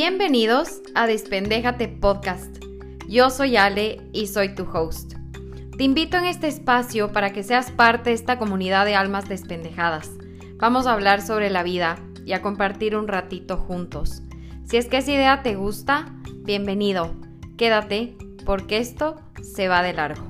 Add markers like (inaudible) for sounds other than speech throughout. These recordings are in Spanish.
Bienvenidos a Despendéjate Podcast. Yo soy Ale y soy tu host. Te invito en este espacio para que seas parte de esta comunidad de almas despendejadas. Vamos a hablar sobre la vida y a compartir un ratito juntos. Si es que esa idea te gusta, bienvenido. Quédate porque esto se va de largo.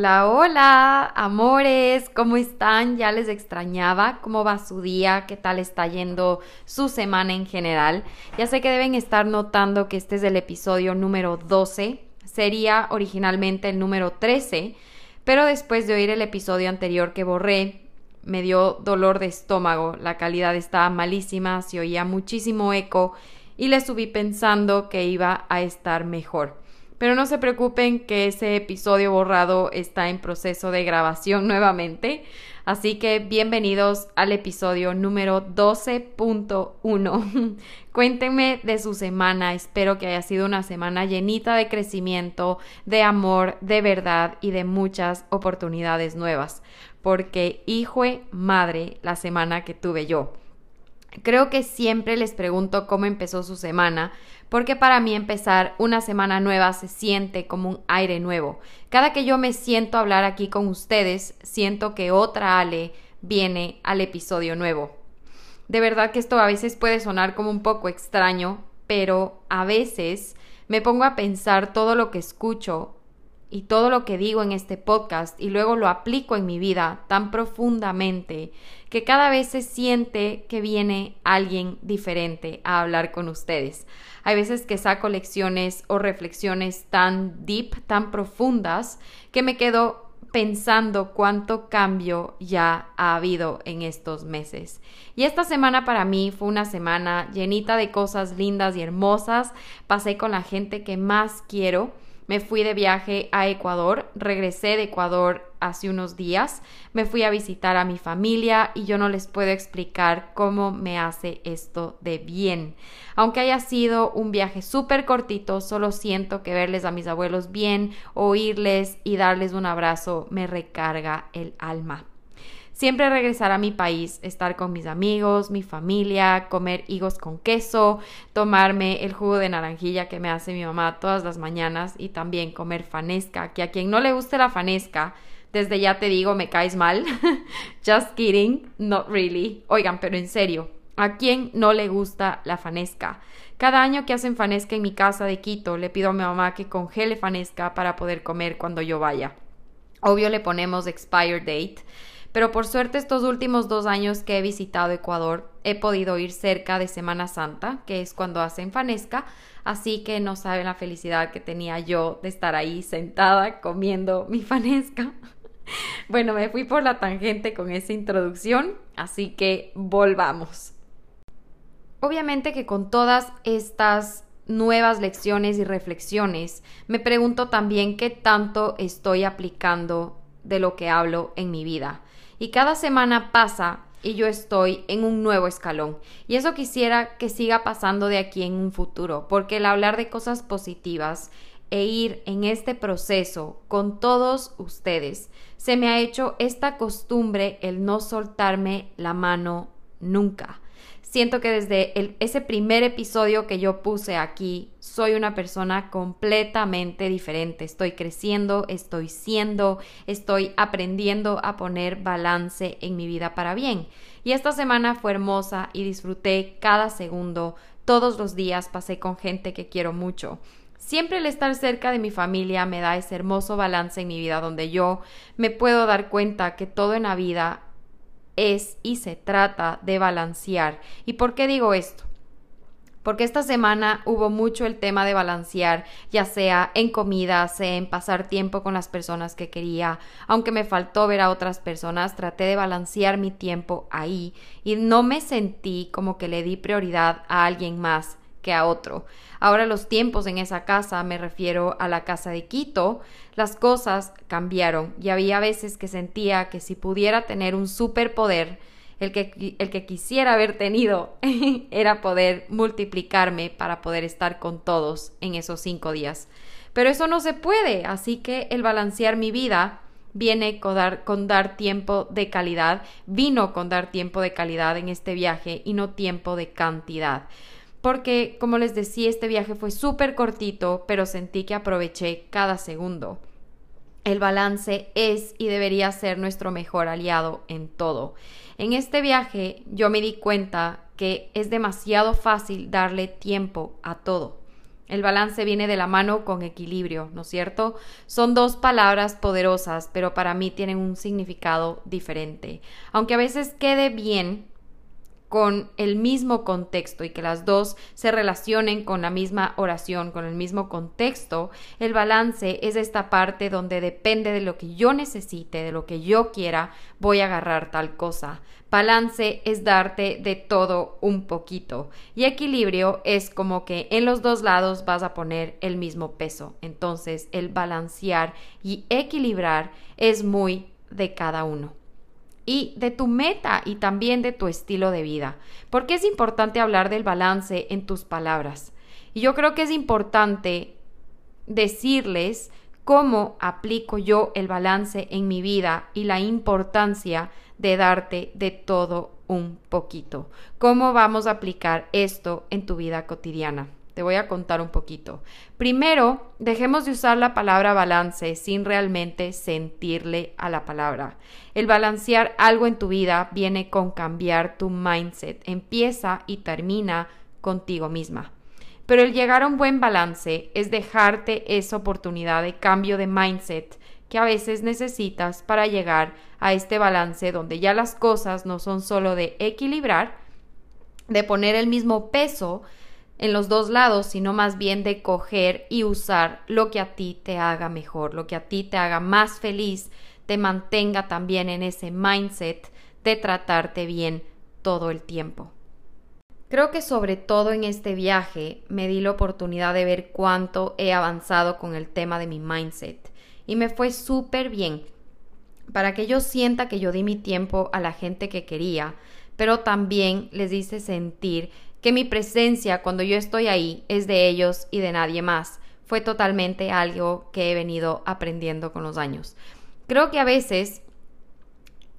Hola, hola, amores, ¿cómo están? Ya les extrañaba, ¿cómo va su día? ¿Qué tal está yendo su semana en general? Ya sé que deben estar notando que este es el episodio número 12, sería originalmente el número 13, pero después de oír el episodio anterior que borré, me dio dolor de estómago, la calidad estaba malísima, se oía muchísimo eco y le subí pensando que iba a estar mejor. Pero no se preocupen que ese episodio borrado está en proceso de grabación (laughs) nuevamente. Así que bienvenidos al episodio número 12.1. (laughs) Cuéntenme de su semana. Espero que haya sido una semana llenita de crecimiento, de amor, de verdad y de muchas oportunidades nuevas. Porque hijo madre la semana que tuve yo. Creo que siempre les pregunto cómo empezó su semana, porque para mí empezar una semana nueva se siente como un aire nuevo. Cada que yo me siento a hablar aquí con ustedes, siento que otra Ale viene al episodio nuevo. De verdad que esto a veces puede sonar como un poco extraño, pero a veces me pongo a pensar todo lo que escucho y todo lo que digo en este podcast y luego lo aplico en mi vida tan profundamente que cada vez se siente que viene alguien diferente a hablar con ustedes. Hay veces que saco lecciones o reflexiones tan deep, tan profundas, que me quedo pensando cuánto cambio ya ha habido en estos meses. Y esta semana para mí fue una semana llenita de cosas lindas y hermosas. Pasé con la gente que más quiero me fui de viaje a Ecuador, regresé de Ecuador hace unos días, me fui a visitar a mi familia y yo no les puedo explicar cómo me hace esto de bien. Aunque haya sido un viaje súper cortito, solo siento que verles a mis abuelos bien, oírles y darles un abrazo me recarga el alma. Siempre regresar a mi país, estar con mis amigos, mi familia, comer higos con queso, tomarme el jugo de naranjilla que me hace mi mamá todas las mañanas y también comer fanesca, que a quien no le guste la fanesca, desde ya te digo, me caes mal. (laughs) Just kidding, not really. Oigan, pero en serio, ¿a quién no le gusta la fanesca? Cada año que hacen fanesca en mi casa de Quito, le pido a mi mamá que congele fanesca para poder comer cuando yo vaya. Obvio le ponemos expire date pero por suerte estos últimos dos años que he visitado Ecuador he podido ir cerca de Semana Santa, que es cuando hacen fanesca, así que no saben la felicidad que tenía yo de estar ahí sentada comiendo mi fanesca. (laughs) Bueno, me fui por la tangente con esa introducción, así que volvamos. Obviamente que con todas estas nuevas lecciones y reflexiones, me pregunto también qué tanto estoy aplicando de lo que hablo en mi vida. Y cada semana pasa y yo estoy en un nuevo escalón. Y eso quisiera que siga pasando de aquí en un futuro, porque el hablar de cosas positivas e ir en este proceso con todos ustedes, se me ha hecho esta costumbre el no soltarme la mano nunca siento que desde ese primer episodio que yo puse aquí, soy una persona completamente diferente. Estoy creciendo, estoy siendo, estoy aprendiendo a poner balance en mi vida para bien. Y esta semana fue hermosa y disfruté cada segundo. Todos los días pasé con gente que quiero mucho. Siempre el estar cerca de mi familia me da ese hermoso balance en mi vida donde yo me puedo dar cuenta que todo en la vida es y se trata de balancear. ¿Y por qué digo esto? Porque esta semana hubo mucho el tema de balancear, ya sea en comida, sea en pasar tiempo con las personas que quería. Aunque me faltó ver a otras personas, traté de balancear mi tiempo ahí y no me sentí como que le di prioridad a alguien más que a otro. Ahora los tiempos en esa casa, me refiero a la casa de Quito, las cosas cambiaron y había veces que sentía que si pudiera tener un superpoder, el que, el que quisiera haber tenido (laughs) era poder multiplicarme para poder estar con todos en esos cinco días. Pero eso no se puede, así que el balancear mi vida viene con dar, con dar tiempo de calidad, vino con dar tiempo de calidad en este viaje y no tiempo de cantidad. Porque, como les decía, este viaje fue súper cortito, pero sentí que aproveché cada segundo. El balance es y debería ser nuestro mejor aliado en todo. En este viaje yo me di cuenta que es demasiado fácil darle tiempo a todo. El balance viene de la mano con equilibrio, ¿no es cierto? Son dos palabras poderosas, pero para mí tienen un significado diferente. Aunque a veces quede bien con el mismo contexto y que las dos se relacionen con la misma oración, con el mismo contexto, el balance es esta parte donde depende de lo que yo necesite, de lo que yo quiera, voy a agarrar tal cosa. Balance es darte de todo un poquito y equilibrio es como que en los dos lados vas a poner el mismo peso. Entonces el balancear y equilibrar es muy de cada uno y de tu meta y también de tu estilo de vida. Porque es importante hablar del balance en tus palabras. Y yo creo que es importante decirles cómo aplico yo el balance en mi vida y la importancia de darte de todo un poquito. ¿Cómo vamos a aplicar esto en tu vida cotidiana? Te voy a contar un poquito. Primero, dejemos de usar la palabra balance sin realmente sentirle a la palabra. El balancear algo en tu vida viene con cambiar tu mindset. Empieza y termina contigo misma. Pero el llegar a un buen balance es dejarte esa oportunidad de cambio de mindset que a veces necesitas para llegar a este balance donde ya las cosas no son solo de equilibrar, de poner el mismo peso, en los dos lados, sino más bien de coger y usar lo que a ti te haga mejor, lo que a ti te haga más feliz, te mantenga también en ese mindset de tratarte bien todo el tiempo. Creo que sobre todo en este viaje me di la oportunidad de ver cuánto he avanzado con el tema de mi mindset y me fue súper bien para que yo sienta que yo di mi tiempo a la gente que quería, pero también les hice sentir que mi presencia cuando yo estoy ahí es de ellos y de nadie más. Fue totalmente algo que he venido aprendiendo con los años. Creo que a veces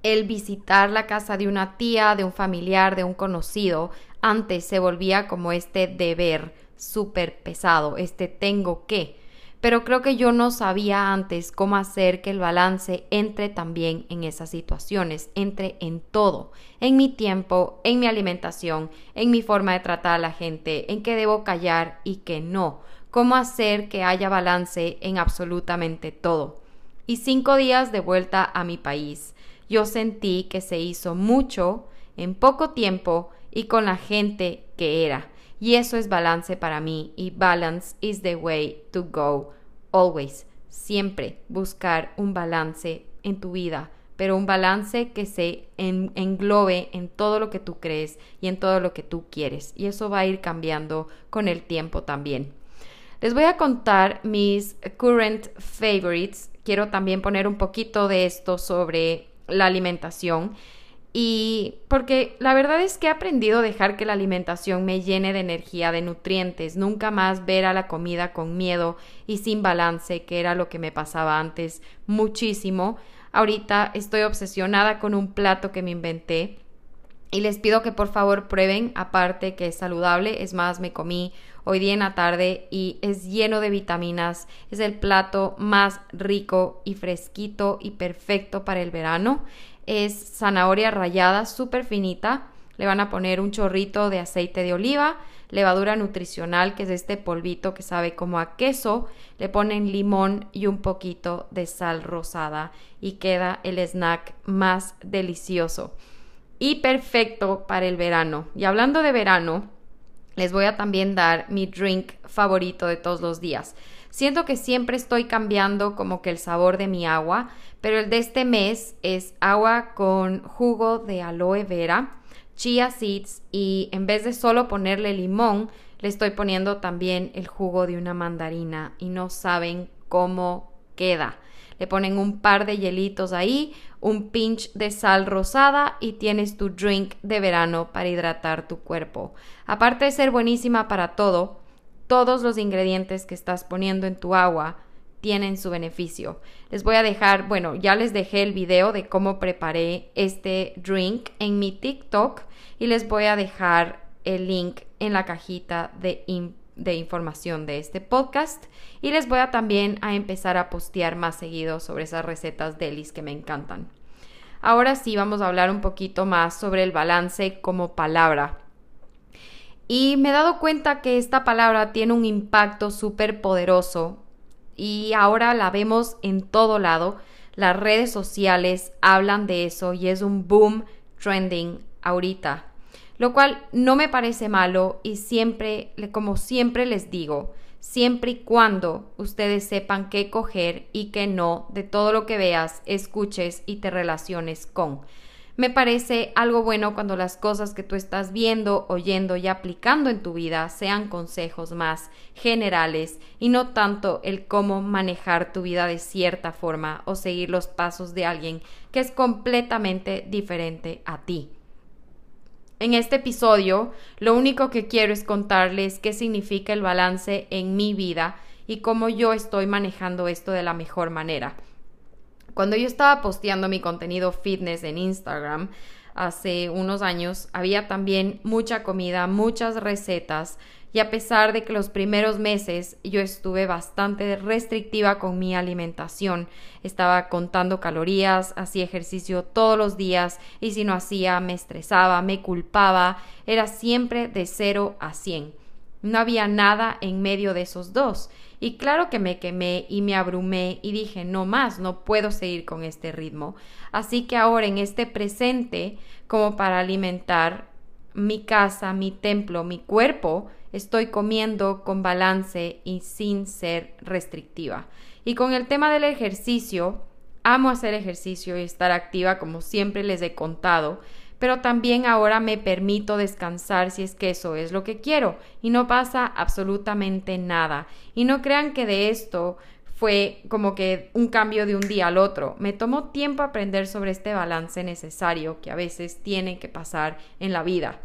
el visitar la casa de una tía, de un familiar, de un conocido, antes se volvía como este deber súper pesado, este tengo que pero creo que yo no sabía antes cómo hacer que el balance entre también en esas situaciones, entre en todo, en mi tiempo, en mi alimentación, en mi forma de tratar a la gente, en qué debo callar y qué no, cómo hacer que haya balance en absolutamente todo. Y cinco días de vuelta a mi país, yo sentí que se hizo mucho en poco tiempo y con la gente que era. Y eso es balance para mí y balance is the way to go. Always, siempre buscar un balance en tu vida, pero un balance que se englobe en todo lo que tú crees y en todo lo que tú quieres. Y eso va a ir cambiando con el tiempo también. Les voy a contar mis current favorites. Quiero también poner un poquito de esto sobre la alimentación y porque la verdad es que he aprendido a dejar que la alimentación me llene de energía, de nutrientes, nunca más ver a la comida con miedo y sin balance, que era lo que me pasaba antes muchísimo. Ahorita estoy obsesionada con un plato que me inventé y les pido que por favor prueben, aparte que es saludable, es más, me comí hoy día en la tarde y es lleno de vitaminas, es el plato más rico y fresquito y perfecto para el verano es zanahoria rallada súper finita. Le van a poner un chorrito de aceite de oliva, levadura nutricional, que es este polvito que sabe como a queso. Le ponen limón y un poquito de sal rosada y queda el snack más delicioso y perfecto para el verano. Y hablando de verano, les voy a también dar mi drink favorito de todos los días. Siento que siempre estoy cambiando como que el sabor de mi agua, pero el de este mes es agua con jugo de aloe vera, chia seeds y en vez de solo ponerle limón, le estoy poniendo también el jugo de una mandarina y no saben cómo queda. Le ponen un par de hielitos ahí, un pinch de sal rosada y tienes tu drink de verano para hidratar tu cuerpo. Aparte de ser buenísima para todo, todos los ingredientes que estás poniendo en tu agua tienen su beneficio. Les voy a dejar, bueno, ya les dejé el video de cómo preparé este drink en mi TikTok y les voy a dejar el link en la cajita de, de información de este podcast y les voy a también a empezar a postear más seguido sobre esas recetas delis que me encantan. Ahora sí vamos a hablar un poquito más sobre el balance como palabra. Y me he dado cuenta que esta palabra tiene un impacto súper poderoso y ahora la vemos en todo lado. Las redes sociales hablan de eso y es un boom trending ahorita. Lo cual no me parece malo y siempre, como siempre les digo, siempre y cuando ustedes sepan qué coger y qué no de todo lo que veas, escuches y te relaciones con. Me parece algo bueno cuando las cosas que tú estás viendo, oyendo y aplicando en tu vida sean consejos más generales y no tanto el cómo manejar tu vida de cierta forma o seguir los pasos de alguien que es completamente diferente a ti. En este episodio, lo único que quiero es contarles qué significa el balance en mi vida y cómo yo estoy manejando esto de la mejor manera. Cuando yo estaba posteando mi contenido fitness en Instagram hace unos años, había también mucha comida, muchas recetas y a pesar de que los primeros meses yo estuve bastante restrictiva con mi alimentación, estaba contando calorías, hacía ejercicio todos los días y si no hacía me estresaba, me culpaba, era siempre de 0 a 100. No había nada en medio de esos dos. Y claro que me quemé y me abrumé y dije, no más, no puedo seguir con este ritmo. Así que ahora en este presente, como para alimentar mi casa, mi templo, mi cuerpo, estoy comiendo con balance y sin ser restrictiva. Y con el tema del ejercicio, amo hacer ejercicio y estar activa como siempre les he contado, pero también ahora me permito descansar si es que eso es lo que quiero y no pasa absolutamente nada. Y no crean que de esto fue como que un cambio de un día al otro. Me tomó tiempo aprender sobre este balance necesario que a veces tiene que pasar en la vida.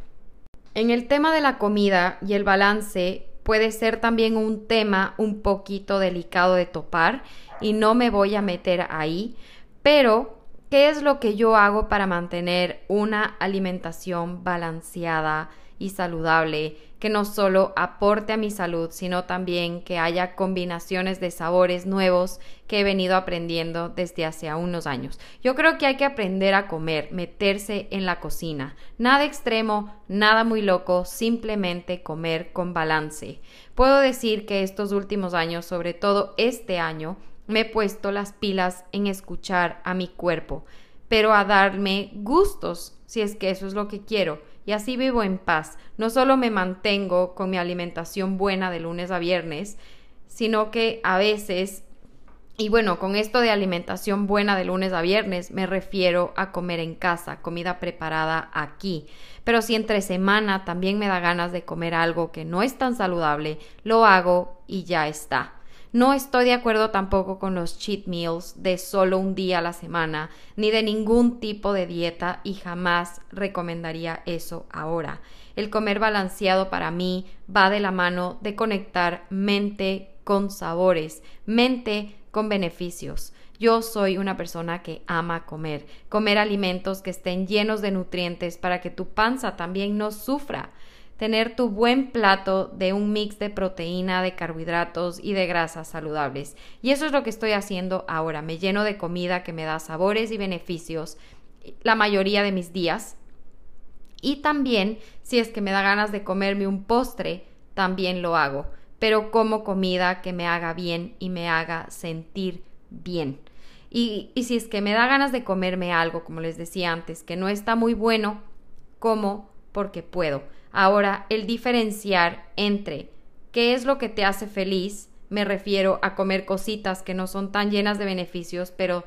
En el tema de la comida y el balance puede ser también un tema un poquito delicado de topar y no me voy a meter ahí, pero ¿Qué es lo que yo hago para mantener una alimentación balanceada y saludable que no solo aporte a mi salud, sino también que haya combinaciones de sabores nuevos que he venido aprendiendo desde hace unos años. Yo creo que hay que aprender a comer, meterse en la cocina. Nada extremo, nada muy loco, simplemente comer con balance. Puedo decir que estos últimos años, sobre todo este año, me he puesto las pilas en escuchar a mi cuerpo, pero a darme gustos, si es que eso es lo que quiero. Y así vivo en paz. No solo me mantengo con mi alimentación buena de lunes a viernes, sino que a veces, y bueno, con esto de alimentación buena de lunes a viernes, me refiero a comer en casa, comida preparada aquí. Pero si entre semana también me da ganas de comer algo que no es tan saludable, lo hago y ya está. No estoy de acuerdo tampoco con los cheat meals de solo un día a la semana, ni de ningún tipo de dieta y jamás recomendaría eso ahora. El comer balanceado para mí va de la mano de conectar mente con sabores, mente con beneficios. Yo soy una persona que ama comer, comer alimentos que estén llenos de nutrientes para que tu panza también no sufra tener tu buen plato de un mix de proteína, de carbohidratos y de grasas saludables. Y eso es lo que estoy haciendo ahora. Me lleno de comida que me da sabores y beneficios la mayoría de mis días. Y también, si es que me da ganas de comerme un postre, también lo hago. Pero como comida que me haga bien y me haga sentir bien. Y, y si es que me da ganas de comerme algo, como les decía antes, que no está muy bueno, como porque puedo Ahora, el diferenciar entre qué es lo que te hace feliz, me refiero a comer cositas que no son tan llenas de beneficios, pero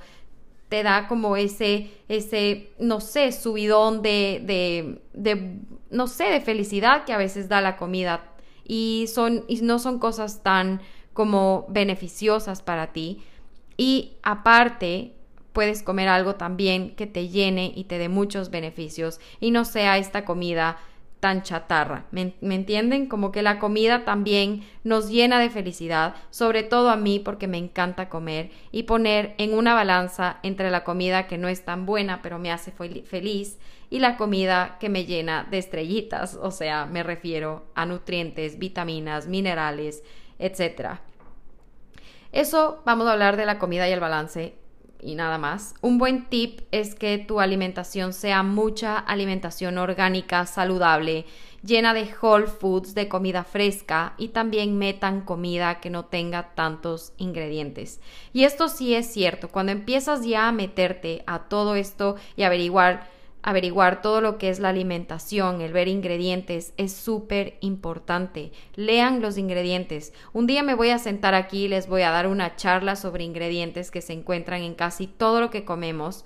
te da como ese, ese, no sé, subidón de, de, de, no sé, de felicidad que a veces da la comida. Y, son, y no son cosas tan como beneficiosas para ti. Y aparte, puedes comer algo también que te llene y te dé muchos beneficios y no sea esta comida tan chatarra. ¿Me, entienden? Como que la comida también nos llena de felicidad, sobre todo a mí porque me encanta comer y poner en una balanza entre la comida que no es tan buena pero me hace feliz y la comida que me llena de estrellitas, o sea, me refiero a nutrientes, vitaminas, minerales, etc. Eso vamos a hablar de la comida y el balance y nada más. Un buen tip es que tu alimentación sea mucha alimentación orgánica, saludable, llena de whole foods, de comida fresca y también metan comida que no tenga tantos ingredientes. Y esto sí es cierto, cuando empiezas ya a meterte a todo esto y averiguar averiguar todo lo que es la alimentación, el ver ingredientes, es súper importante. Lean los ingredientes. Un día me voy a sentar aquí y les voy a dar una charla sobre ingredientes que se encuentran en casi todo lo que comemos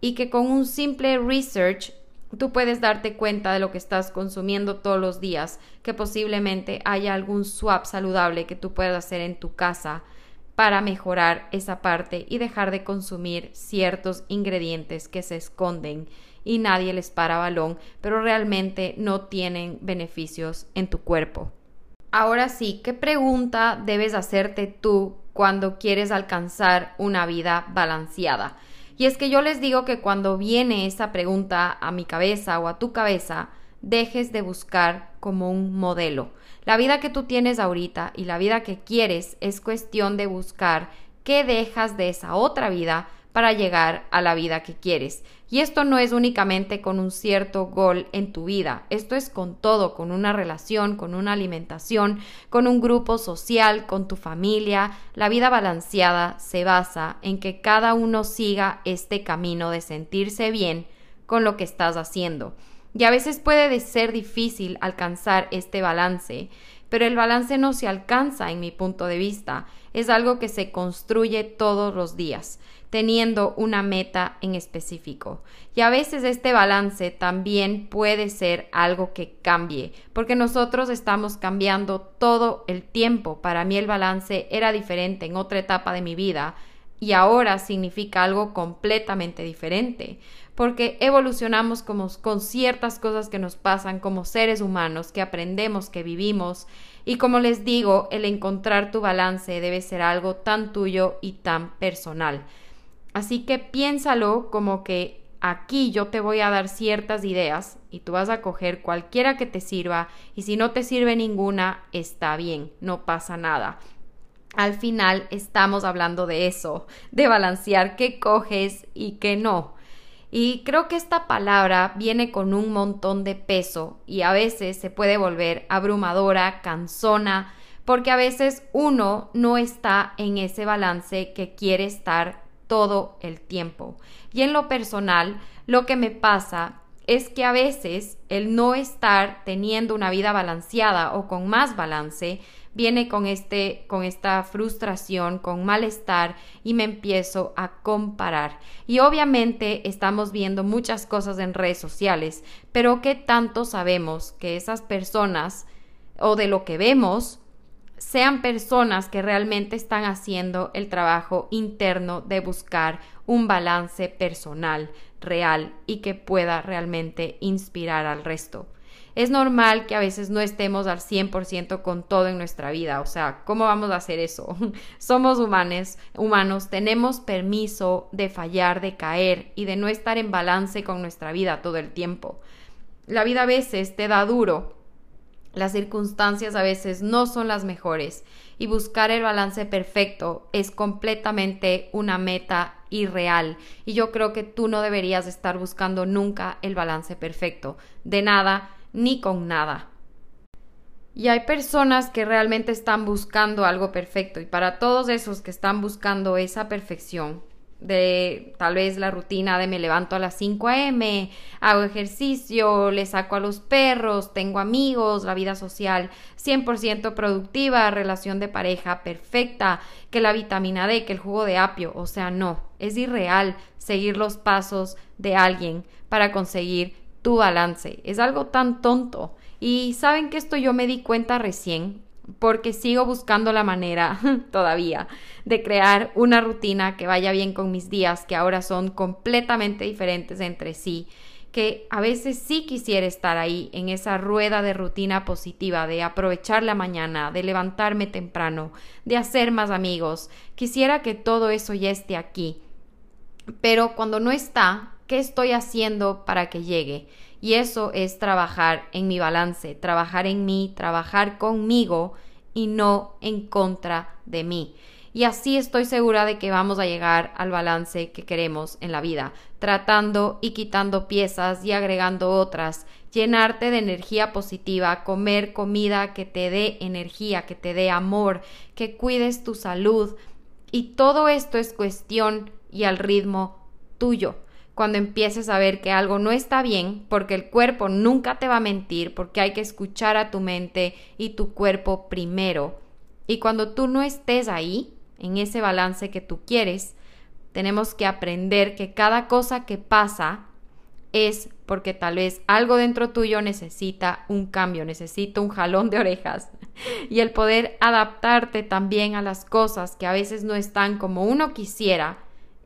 y que con un simple research tú puedes darte cuenta de lo que estás consumiendo todos los días, que posiblemente haya algún swap saludable que tú puedas hacer en tu casa para mejorar esa parte y dejar de consumir ciertos ingredientes que se esconden y nadie les para balón, pero realmente no tienen beneficios en tu cuerpo. Ahora sí, ¿qué pregunta debes hacerte tú cuando quieres alcanzar una vida balanceada? Y es que yo les digo que cuando viene esa pregunta a mi cabeza o a tu cabeza, dejes de buscar como un modelo. La vida que tú tienes ahorita y la vida que quieres es cuestión de buscar qué dejas de esa otra vida para llegar a la vida que quieres. Y esto no es únicamente con un cierto gol en tu vida, esto es con todo, con una relación, con una alimentación, con un grupo social, con tu familia. La vida balanceada se basa en que cada uno siga este camino de sentirse bien con lo que estás haciendo. Y a veces puede ser difícil alcanzar este balance, pero el balance no se alcanza en mi punto de vista, es algo que se construye todos los días teniendo una meta en específico. Y a veces este balance también puede ser algo que cambie, porque nosotros estamos cambiando todo el tiempo. Para mí el balance era diferente en otra etapa de mi vida y ahora significa algo completamente diferente, porque evolucionamos como, con ciertas cosas que nos pasan como seres humanos, que aprendemos, que vivimos, y como les digo, el encontrar tu balance debe ser algo tan tuyo y tan personal. Así que piénsalo como que aquí yo te voy a dar ciertas ideas y tú vas a coger cualquiera que te sirva y si no te sirve ninguna, está bien, no pasa nada. Al final estamos hablando de eso, de balancear qué coges y qué no. Y creo que esta palabra viene con un montón de peso y a veces se puede volver abrumadora, cansona, porque a veces uno no está en ese balance que quiere estar todo el tiempo. Y en lo personal, lo que me pasa es que a veces el no estar teniendo una vida balanceada o con más balance viene con este con esta frustración, con malestar y me empiezo a comparar. Y obviamente estamos viendo muchas cosas en redes sociales, pero ¿qué tanto sabemos que esas personas o de lo que vemos sean personas que realmente están haciendo el trabajo interno de buscar un balance personal real y que pueda realmente inspirar al resto. Es normal que a veces no estemos al 100% con todo en nuestra vida, o sea, ¿cómo vamos a hacer eso? (laughs) Somos humanos, humanos, tenemos permiso de fallar, de caer y de no estar en balance con nuestra vida todo el tiempo. La vida a veces te da duro, las circunstancias a veces no son las mejores y buscar el balance perfecto es completamente una meta irreal y yo creo que tú no deberías estar buscando nunca el balance perfecto, de nada ni con nada. Y hay personas que realmente están buscando algo perfecto y para todos esos que están buscando esa perfección, de tal vez la rutina de me levanto a las 5 a.m., hago ejercicio, le saco a los perros, tengo amigos, la vida social 100% productiva, relación de pareja perfecta, que la vitamina D, que el jugo de apio, o sea, no, es irreal seguir los pasos de alguien para conseguir tu balance, es algo tan tonto. Y saben que esto yo me di cuenta recién, porque sigo buscando la manera (laughs) todavía de crear una rutina que vaya bien con mis días, que ahora son completamente diferentes entre sí. que a veces sí quisiera estar ahí en esa rueda de rutina positiva, de aprovechar la mañana, de levantarme temprano, de hacer más amigos. Quisiera que todo eso ya esté aquí. Pero cuando no está, ¿qué estoy haciendo para que llegue? Y eso es trabajar en mi balance, trabajar en mí, trabajar conmigo y no en contra de mí. Y así estoy segura de que vamos a llegar al balance que queremos en la vida, tratando y quitando piezas y agregando otras, llenarte de energía positiva, comer comida que te dé energía, que te dé amor, que cuides tu salud. Y todo esto es cuestión y al ritmo tuyo cuando empieces a ver que algo no está bien, porque el cuerpo nunca te va a mentir, porque hay que escuchar a tu mente y tu cuerpo primero. Y cuando tú no estés ahí, en ese balance que tú quieres, tenemos que aprender que cada cosa que pasa es porque tal vez algo dentro tuyo necesita un cambio, necesita un jalón de orejas. (laughs) Y el poder adaptarte también a las cosas que a veces no están como uno quisiera,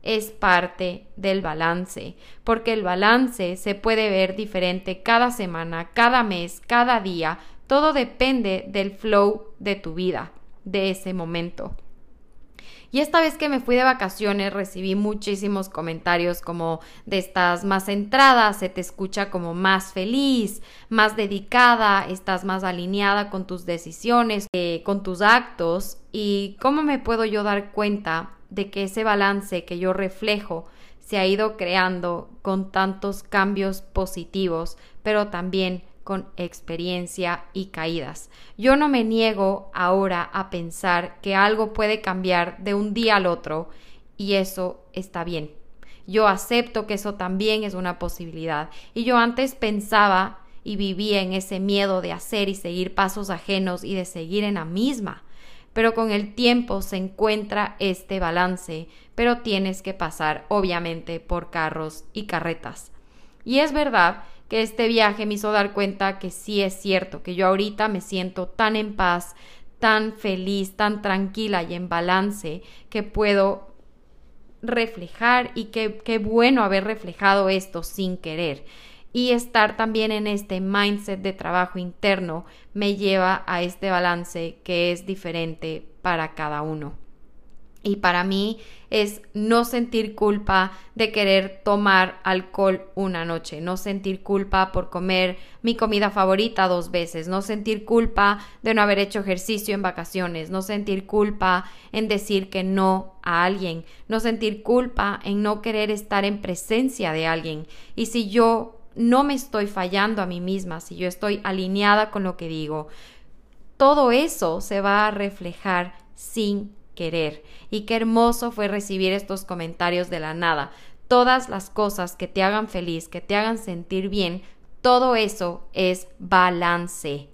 es parte del balance, porque el balance se puede ver diferente cada semana, cada mes, cada día, todo depende del flow de tu vida, de ese momento. Y esta vez que me fui de vacaciones recibí muchísimos comentarios como de estás más centrada, se te escucha como más feliz, más dedicada, estás más alineada con tus decisiones, eh, con tus actos y cómo me puedo yo dar cuenta de que ese balance que yo reflejo se ha ido creando con tantos cambios positivos, pero también con experiencia y caídas. Yo no me niego ahora a pensar que algo puede cambiar de un día al otro y eso está bien. Yo acepto que eso también es una posibilidad y yo antes pensaba y vivía en ese miedo de hacer y seguir pasos ajenos y de seguir en la misma pero con el tiempo se encuentra este balance, pero tienes que pasar obviamente por carros y carretas. Y es verdad que este viaje me hizo dar cuenta que sí es cierto, que yo ahorita me siento tan en paz, tan feliz, tan tranquila y en balance que puedo reflejar y qué bueno haber reflejado esto sin querer y estar también en este mindset de trabajo interno me lleva a este balance que es diferente para cada uno. Y para mí es no sentir culpa de querer tomar alcohol una noche, no sentir culpa por comer mi comida favorita dos veces, no sentir culpa de no haber hecho ejercicio en vacaciones, no sentir culpa en decir que no a alguien, no sentir culpa en no querer estar en presencia de alguien. Y si yo no me estoy fallando a mí misma, si yo estoy alineada con lo que digo, todo eso se va a reflejar sin querer. Y qué hermoso fue recibir estos comentarios de la nada. Todas las cosas que te hagan feliz, que te hagan sentir bien, todo eso es balance.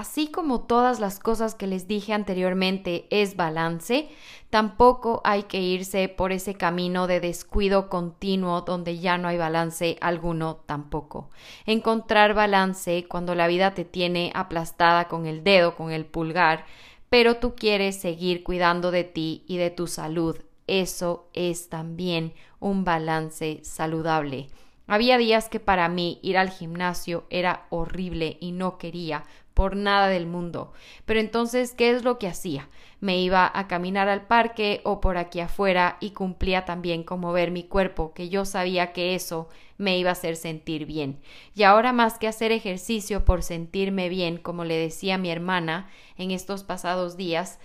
Así como todas las cosas que les dije anteriormente es balance, tampoco hay que irse por ese camino de descuido continuo donde ya no hay balance alguno tampoco. Encontrar balance cuando la vida te tiene aplastada con el dedo, con el pulgar, pero tú quieres seguir cuidando de ti y de tu salud. Eso es también un balance saludable. Había días que para mí ir al gimnasio era horrible y no quería por nada del mundo. Pero entonces, ¿qué es lo que hacía? Me iba a caminar al parque o por aquí afuera y cumplía también con mover mi cuerpo, que yo sabía que eso me iba a hacer sentir bien. Y ahora más que hacer ejercicio por sentirme bien, como le decía mi hermana en estos pasados días,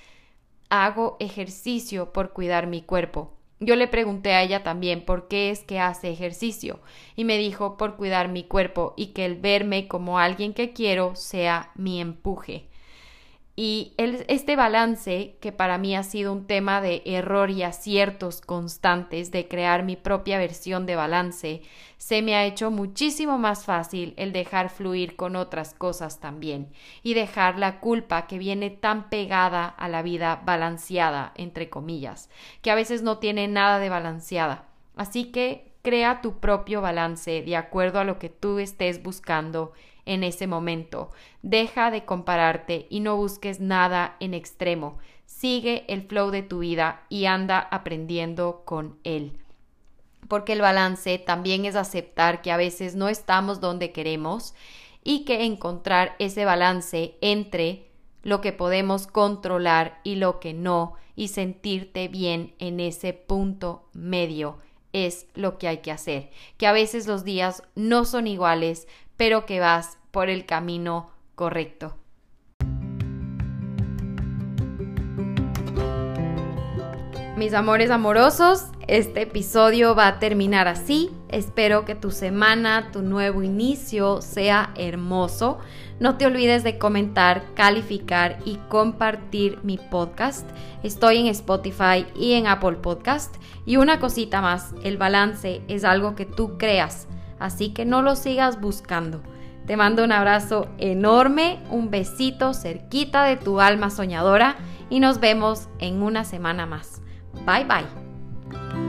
hago ejercicio por cuidar mi cuerpo yo le pregunté a ella también por qué es que hace ejercicio y me dijo por cuidar mi cuerpo y que el verme como alguien que quiero sea mi empuje. Y este balance, que para mí ha sido un tema de error y aciertos constantes, de crear mi propia versión de balance, se me ha hecho muchísimo más fácil el dejar fluir con otras cosas también y dejar la culpa que viene tan pegada a la vida balanceada, entre comillas, que a veces no tiene nada de balanceada. Así que crea tu propio balance de acuerdo a lo que tú estés buscando en ese momento. Deja de compararte y no busques nada en extremo. Sigue el flow de tu vida y anda aprendiendo con él. porque el balance también es aceptar que a veces no estamos donde queremos y que encontrar ese balance entre lo que podemos controlar y lo que no y sentirte bien en ese punto medio es lo que hay que hacer. Que a veces los días no son iguales, pero que vas por el camino correcto. Mis amores amorosos, este episodio va a terminar así. Espero que tu semana, tu nuevo inicio sea hermoso. No te olvides de comentar, calificar y compartir mi podcast. Estoy en Spotify y en Apple Podcast. Y una cosita más, el balance es algo que tú creas, así que no lo sigas buscando. Te mando un abrazo enorme, un besito cerquita de tu alma soñadora y nos vemos en una semana más. Bye bye.